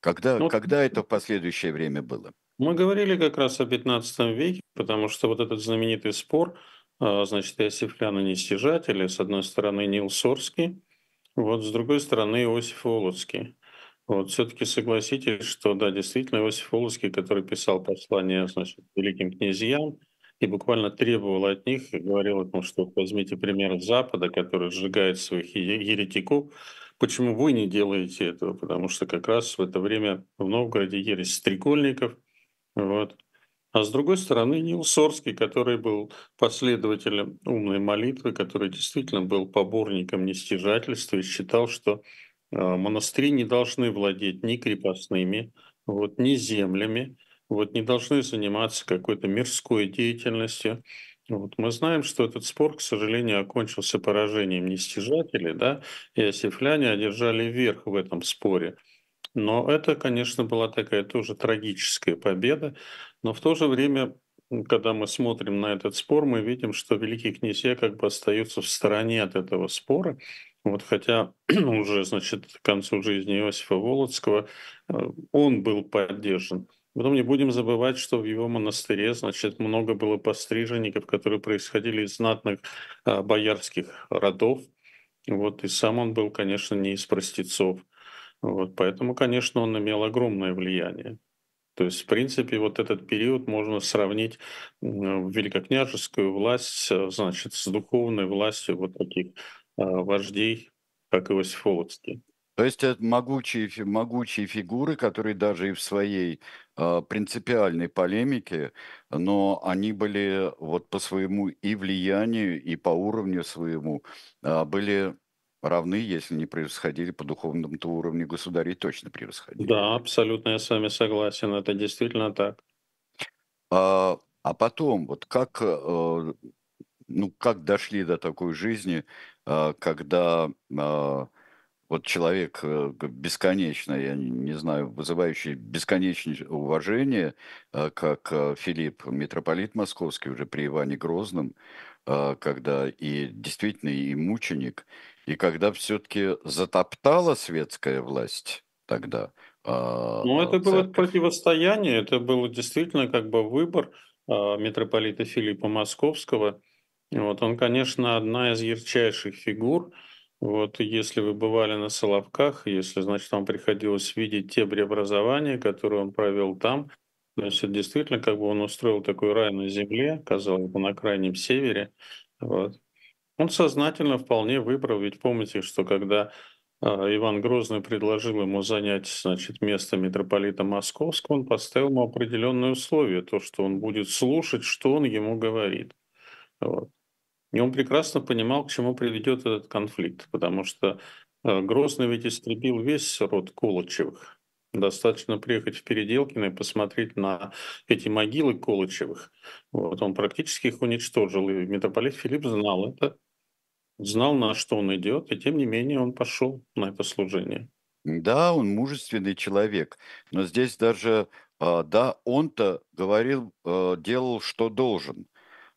Когда, Ну, когда это в последующее время было? Мы говорили как раз о 15 веке, потому что вот этот знаменитый спор, а, значит, Иосифлян и Нестяжатели, с одной стороны Нил Сорский, вот с другой стороны Иосиф Волоцкий. Вот все-таки согласитесь, что да, действительно Иосиф Волоцкий, который писал послание, значит, великим князьям, и буквально требовал от них, говорил о том, что возьмите пример Запада, который сжигает своих еретиков, почему вы не делаете этого? Потому что как раз в это время в Новгороде ересь стрекольников, вот. А с другой стороны, Нил Сорский, который был последователем умной молитвы, который действительно был поборником нестяжательства и считал, что э, монастыри не должны владеть ни крепостными, вот, ни землями, вот, не должны заниматься какой-то мирской деятельностью. Вот. Мы знаем, что этот спор, к сожалению, окончился поражением нестяжателей, да, и осифляне одержали верх в этом споре. Но это, конечно, была такая тоже трагическая победа. Но в то же время, когда мы смотрим на этот спор, мы видим, что великие князья как бы остаются в стороне от этого спора. Вот хотя (clears throat) уже, значит, к концу жизни Иосифа Володского э, он был поддержан. Потом не будем забывать, что в его монастыре, значит, много было постриженников, которые происходили из знатных а, боярских родов. Вот, и сам он был, конечно, не из простецов. Вот, поэтому, конечно, он имел огромное влияние. То есть, в принципе, вот этот период можно сравнить великокняжескую власть, э, значит, с духовной властью вот таких а, вождей, как Иосиф Волоцкий. То есть это могучие, могучие фигуры, которые даже и в своей э, принципиальной полемике, но они были вот по своему и влиянию, и по уровню своему, э, были равны, если не превосходили по духовному-то уровню государей, точно превосходили. Да, абсолютно я с вами согласен, это действительно так. А, а потом, вот как, э, ну, как дошли до такой жизни, э, когда э, вот человек бесконечно, я не, знаю, вызывающий бесконечное уважение, как Филипп, митрополит московский, уже при Иване Грозном, когда и действительно и мученик, и когда все-таки затоптала светская власть тогда э, Ну, это было церковь. противостояние, это был действительно как бы выбор а, митрополита Филиппа Московского. Вот он, конечно, одна из ярчайших фигур. Вот если вы бывали на Соловках, если, значит, вам приходилось видеть те преобразования, которые он провел там, то есть это действительно как бы он устроил такой рай на земле, казалось бы, на крайнем севере. Вот. Он сознательно вполне выбрал, ведь помните, что когда а, Иван Грозный предложил ему занять значит, место митрополита Московского, он поставил ему определенные условия, то, что он будет слушать, что он ему говорит. Вот. И он прекрасно понимал, к чему приведет этот конфликт, потому что а, Грозный ведь истребил весь род Колычевых. Достаточно приехать в Переделкино и посмотреть на эти могилы Колычевых. Вот, он практически их уничтожил, и митрополит Филипп знал это, знал, на что он идет, и тем не менее он пошел на это служение. Да, он мужественный человек, но здесь даже, а, да, он-то говорил, а, делал, что должен.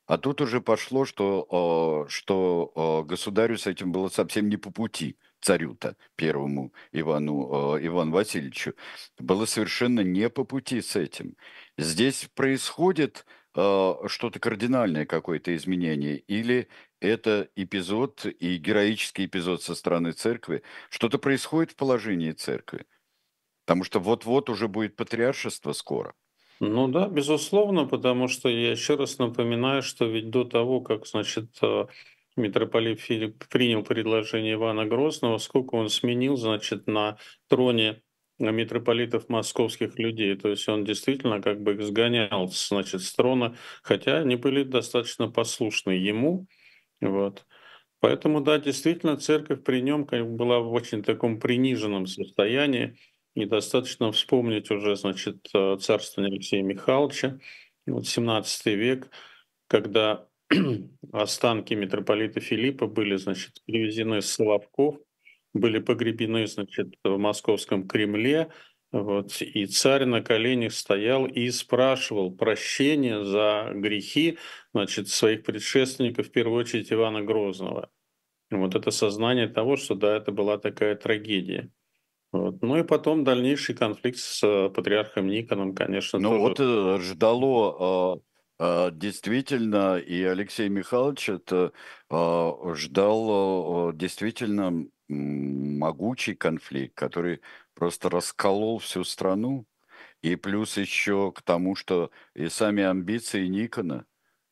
А тут уже пошло, что, а, что государю с этим было совсем не по пути, царю-то, первому Ивану, Ивану Васильевичу. Было совершенно не по пути с этим. Здесь происходит что-то кардинальное, какое-то изменение, или это эпизод и героический эпизод со стороны церкви. Что-то происходит в положении церкви. Потому что вот-вот уже будет патриаршество скоро. Ну да, безусловно, потому что я еще раз напоминаю, что ведь до того, как, значит, э, митрополит Филипп принял предложение Ивана Грозного, сколько он сменил, значит, на троне митрополитов московских людей. То есть он действительно как бы их сгонял, значит, с трона, хотя они были достаточно послушны ему, вот. Поэтому, да, действительно, церковь при нем была в очень таком приниженном состоянии. И достаточно вспомнить уже, значит, э, царствование Алексея Михайловича, вот 17 век, когда (clears throat) останки митрополита Филиппа были, значит, привезены с Соловков, были погребены, значит, в московском Кремле, вот, и царь на коленях стоял и спрашивал прощения за грехи значит, своих предшественников, в первую очередь Ивана Грозного. Вот это сознание того, что да, это была такая трагедия. Вот. Ну и потом дальнейший конфликт с э, патриархом Никоном, конечно. Ну тоже... вот э, ждало э, действительно, и Алексей Михайлович это ждал действительно могучий конфликт, который просто расколол всю страну. И плюс еще к тому, что и сами амбиции Никона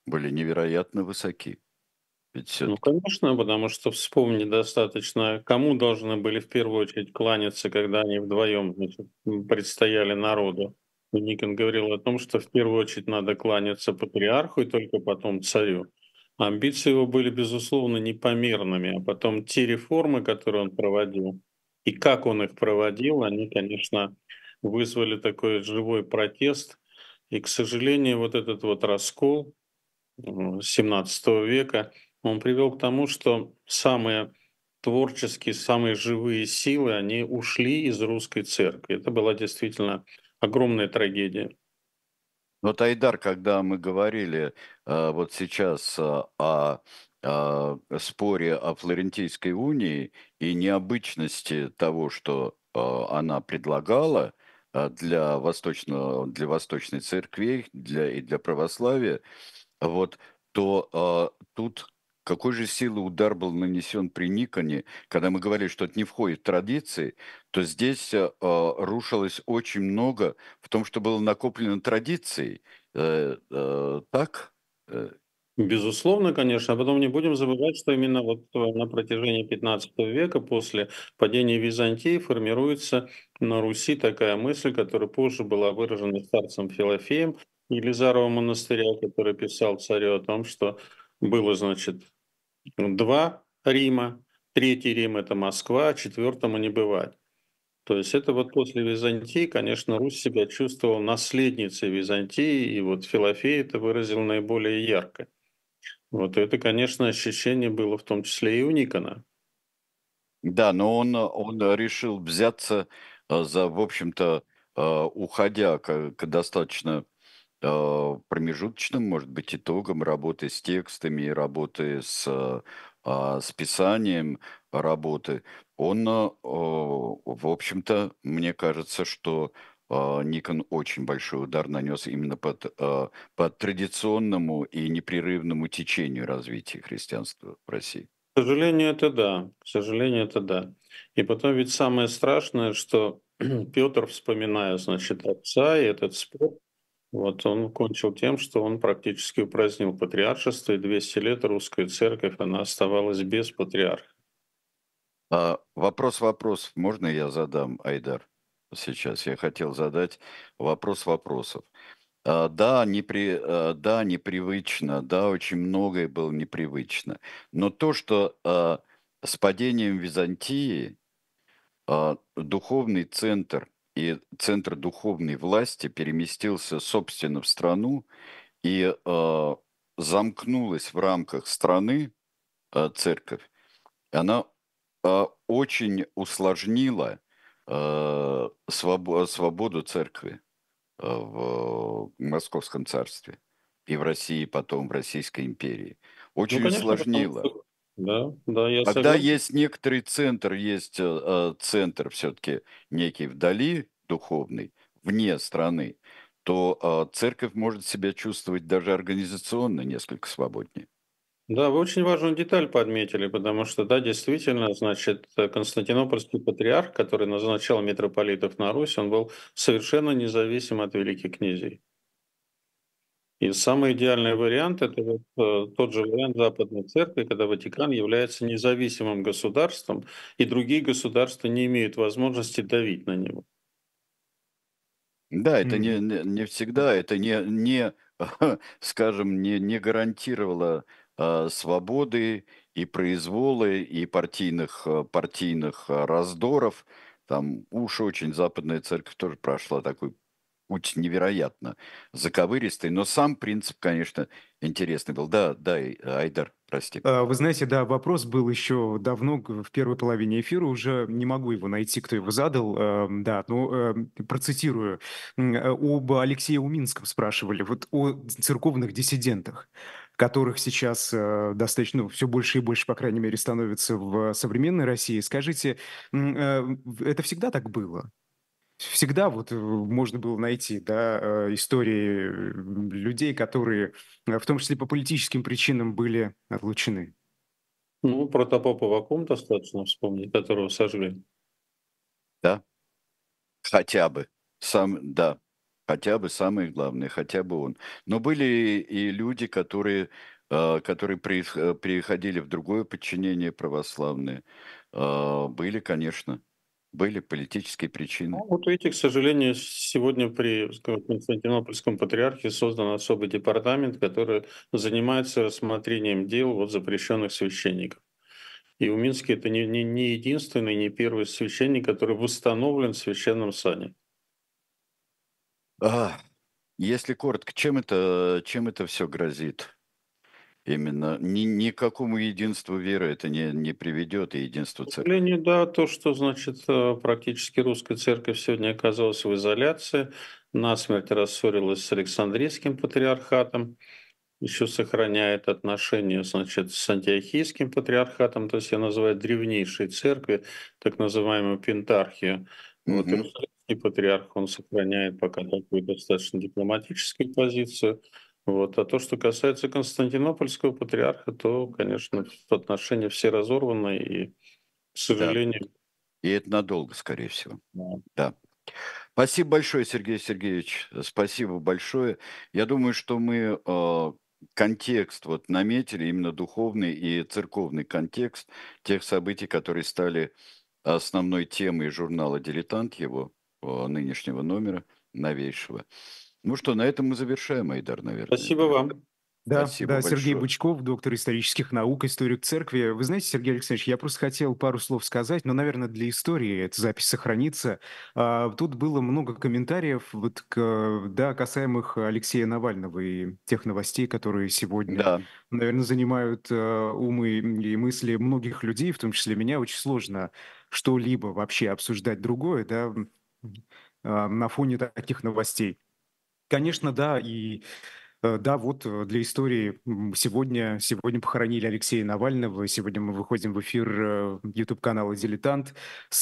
были невероятно высоки. Ведь ну, конечно, потому что вспомни достаточно, кому должны были в первую очередь кланяться, когда они вдвоем значит, предстояли народу. Никон говорил о том, что в первую очередь надо кланяться патриарху и только потом царю. Амбиции его были, безусловно, непомерными, а потом те реформы, которые он проводил, и как он их проводил, они, конечно, вызвали такой живой протест. И, к сожалению, вот этот вот раскол 17 века, он привел к тому, что самые творческие, самые живые силы, они ушли из русской церкви. Это была действительно огромная трагедия. Но, Тайдар, когда мы говорили э, вот сейчас э, о э, споре о Флорентийской унии и необычности того, что э, она предлагала э, для, восточного, для восточной церкви для, и для православия, вот, то э, тут какой же силы удар был нанесен при Никоне, когда мы говорили, что это не входит в традиции, то здесь э, рушилось очень много в том, что было накоплено традицией. Э, э, так? Безусловно, конечно. А потом не будем забывать, что именно вот э, на протяжении 15 века после падения Византии формируется на Руси такая мысль, которая позже была выражена старцем Филофеем Елизарова монастыря, который писал царю о том, что было, значит, два Рима, третий Рим – это Москва, а четвертому не бывать. То есть это вот после Византии, конечно, Русь себя чувствовала наследницей Византии, и вот Филофей это выразил наиболее ярко. Вот это, конечно, ощущение было в том числе и у Никона. Да, но он, он решил взяться э, за, в общем-то, э, уходя к, к достаточно э, промежуточным, может быть, итогам работы с текстами, работы с, с писанием работы, он, в общем-то, мне кажется, что Никон очень большой удар нанес именно под, а, под традиционному и непрерывному течению развития христианства в России. К сожалению, это да. К сожалению, это да. И потом ведь самое страшное, что (clears throat) Петр, вспоминая, значит, отца и этот спор, вот он кончил тем, что он практически упразднил патриаршество, и 200 лет русская церковь, она оставалась без патриарха. А, Вопрос вопросов. Можно я задам, Айдар? Сейчас я хотел задать вопрос вопросов. А, да, непри, а, да, непривычно, да, очень многое было непривычно. Но то, что а, с падением Византии духовный центр и центр духовной власти переместился, собственно, в страну и замкнулась в рамках страны церковь, она очень усложнила свободу церкви а, в Московском царстве и в России потом, в Российской империи. Ну, Очень конечно, потому усложнила. что... Да, да, я Когда согласен. есть некоторый центр, есть э, э, центр все-таки некий вдали духовный, вне страны, то э, церковь может себя чувствовать даже организационно несколько свободнее. Да, вы очень важную деталь подметили, потому что, да, действительно, значит, Константинопольский патриарх, который назначал митрополитов на Русь, он был совершенно независим от великих князей. И самый идеальный вариант– это вот, э, тот же вариант Западной Церкви, когда Ватикан является независимым государством, и другие государства не имеют возможности давить на него. Да, это не, не, не всегда, это не, не (laughs) скажем, не, не гарантировало свободы и произволы, и партийных, а, партийных а, раздоров. Там уж очень Западная Церковь тоже прошла такой путь невероятно заковыристый, но сам принцип, конечно, интересный был. Да, да, Айдар, прости. Вы знаете, да, вопрос был еще давно, в первой половине эфира, уже не могу его найти, кто его задал, эм, да, но эм, процитирую. Э, Об Алексее Уминском спрашивали, вот о церковных диссидентах, которых сейчас э, достаточно, ну, все больше и больше, по крайней мере, становится в современной России. Скажите, э, это всегда так было? Всегда вот э, можно было найти, да, истории людей, которые, в том числе по политическим причинам, были отлучены. Ну, протопопа Вакум достаточно вспомнить, которого сожгли. Да, хотя бы. Сам, да, хотя бы самое главное, хотя бы он. Но были и люди, которые, э, которые приих- э, в другое подчинение православное. Э, Были, конечно, были политические причины. Ну, вот видите, к сожалению, сегодня при Константинопольском патриархе создан особый департамент, который занимается рассмотрением дел вот запрещенных священников. И Уминский это не, не, не единственный, не первый священник, который восстановлен в священном сане. А, если коротко, чем это, чем это все грозит? Именно ни, ни к какому единству веры это не, не приведет, и единству церкви. сожалению, да, то, что, значит, э, практически русская церковь сегодня оказалась в изоляции, насмерть рассорилась с Александрийским патриархатом, еще сохраняет отношения, значит, с антиохийским патриархатом, то есть я называю древнейшей церкви, так называемую пентархию. Вот Иерусалимский патриарх, он сохраняет пока такую достаточно дипломатическую позицию. Вот. А то, что касается Константинопольского патриарха, то, конечно, отношения все разорваны, и, к сожалению, И это надолго, скорее всего. да. Да. Спасибо большое, Сергей Сергеевич. Спасибо большое. Я думаю, что мы э, контекст вот наметили, именно духовный и церковный контекст тех событий, которые стали основной темой журнала «Дилетант» его нынешнего номера, новейшего. Ну что, на этом мы завершаем, Айдар, наверное. Спасибо вам. Да, Спасибо да, Сергей. Бычков, доктор исторических наук, историк церкви. Вы знаете, Сергей Александрович, я просто хотел пару слов сказать, но, наверное, для истории эта запись сохранится. А, Тут было много комментариев вот к, да, касаемых Алексея Навального и тех новостей, которые сегодня, Да, наверное, занимают э, умы и мысли многих людей, в том числе меня. Очень сложно что-либо вообще обсуждать другое, да, на фоне таких новостей. Конечно, да, и э, да, вот э, для истории сегодня, сегодня похоронили Алексея Навального, сегодня мы выходим в эфир YouTube-канала «Дилетант».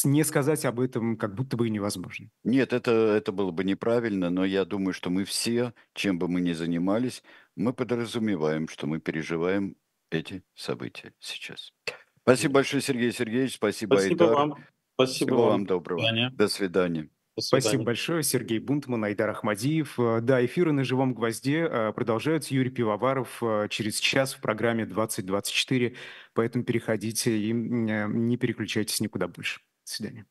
Не сказать об этом как будто бы и невозможно. Нет, это, это было бы неправильно, но я думаю, что мы все, чем бы мы ни занимались, мы подразумеваем, что мы переживаем эти события сейчас. Спасибо большое, Сергей Сергеевич, спасибо, Спасибо Айдар. вам. Спасибо Всего вам. вам До доброго. свидания. До свидания. Спасибо большое. Сергей Бунтман, Айдар Ахмадиев. Э, да, эфиры на «Живом гвозде» э, продолжаются. Юрий Пивоваров э, через час в программе 2024. Поэтому переходите и не переключайтесь никуда больше. До свидания.